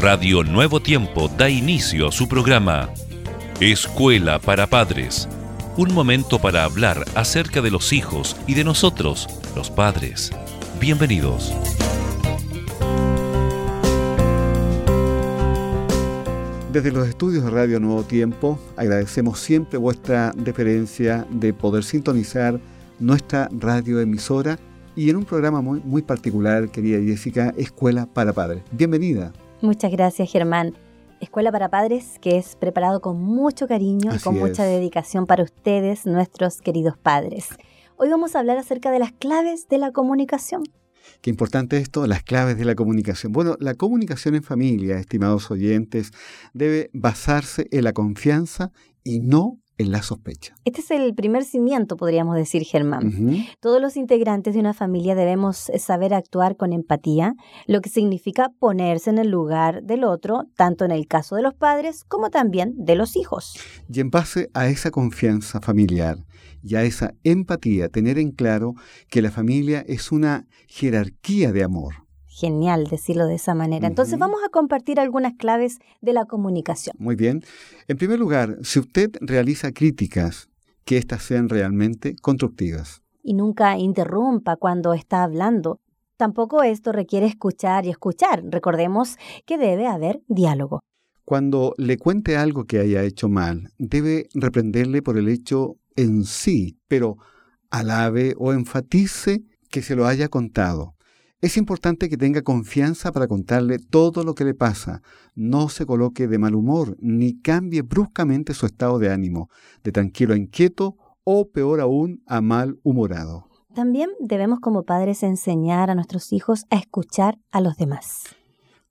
Radio Nuevo Tiempo da inicio a su programa Escuela para Padres. Un momento para hablar acerca de los hijos y de nosotros, los padres. Bienvenidos. Desde los estudios de Radio Nuevo Tiempo agradecemos siempre vuestra deferencia de poder sintonizar nuestra radioemisora y en un programa muy, muy particular, querida Jessica, Escuela para Padres. Bienvenida. Muchas gracias, Germán. Escuela para Padres, que es preparado con mucho cariño y con mucha dedicación para ustedes, nuestros queridos padres. Hoy vamos a hablar acerca de las claves de la comunicación. Qué importante esto, las claves de la comunicación. Bueno, la comunicación en familia, estimados oyentes, debe basarse en la confianza y no en la sospecha. Este es el primer cimiento, podríamos decir, Germán. Todos los integrantes de una familia debemos eh, saber actuar con empatía, lo que significa ponerse en el lugar del otro, tanto en el caso de los padres como también de los hijos. Y en base a esa confianza familiar y a esa empatía, tener en claro que la familia es una jerarquía de amor genial decirlo de esa manera. Entonces vamos a compartir algunas claves de la comunicación. Muy bien. En primer lugar, si usted realiza críticas, que éstas sean realmente constructivas. Y nunca interrumpa cuando está hablando. Tampoco esto requiere escuchar y escuchar. Recordemos que debe haber diálogo. Cuando le cuente algo que haya hecho mal, debe reprenderle por el hecho en sí, pero alabe o enfatice que se lo haya contado. Es importante que tenga confianza para contarle todo lo que le pasa. No se coloque de mal humor ni cambie bruscamente su estado de ánimo, de tranquilo a inquieto o peor aún a mal humorado. También debemos como padres enseñar a nuestros hijos a escuchar a los demás.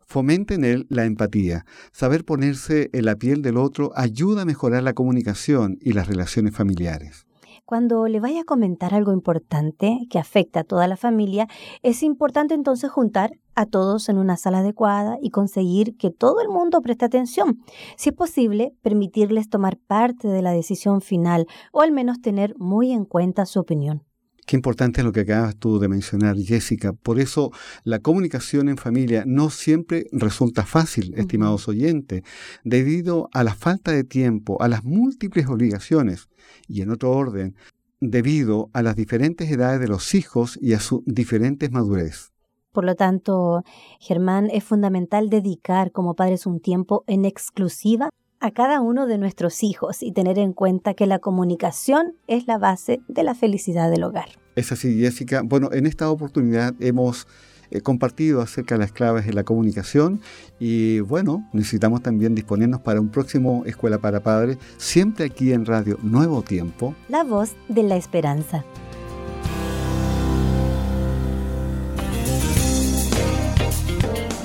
Fomente en él la empatía. Saber ponerse en la piel del otro ayuda a mejorar la comunicación y las relaciones familiares. Cuando le vaya a comentar algo importante que afecta a toda la familia, es importante entonces juntar a todos en una sala adecuada y conseguir que todo el mundo preste atención. Si es posible, permitirles tomar parte de la decisión final o al menos tener muy en cuenta su opinión. Qué importante es lo que acabas tú de mencionar, Jessica. Por eso la comunicación en familia no siempre resulta fácil, estimados oyentes, debido a la falta de tiempo, a las múltiples obligaciones y en otro orden, debido a las diferentes edades de los hijos y a su diferentes madurez. Por lo tanto, Germán, es fundamental dedicar como padres un tiempo en exclusiva a cada uno de nuestros hijos y tener en cuenta que la comunicación es la base de la felicidad del hogar. Es así, Jessica. Bueno, en esta oportunidad hemos eh, compartido acerca de las claves de la comunicación y bueno, necesitamos también disponernos para un próximo Escuela para Padres, siempre aquí en Radio Nuevo Tiempo. La voz de la esperanza.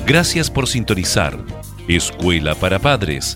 Gracias por sintonizar. Escuela para Padres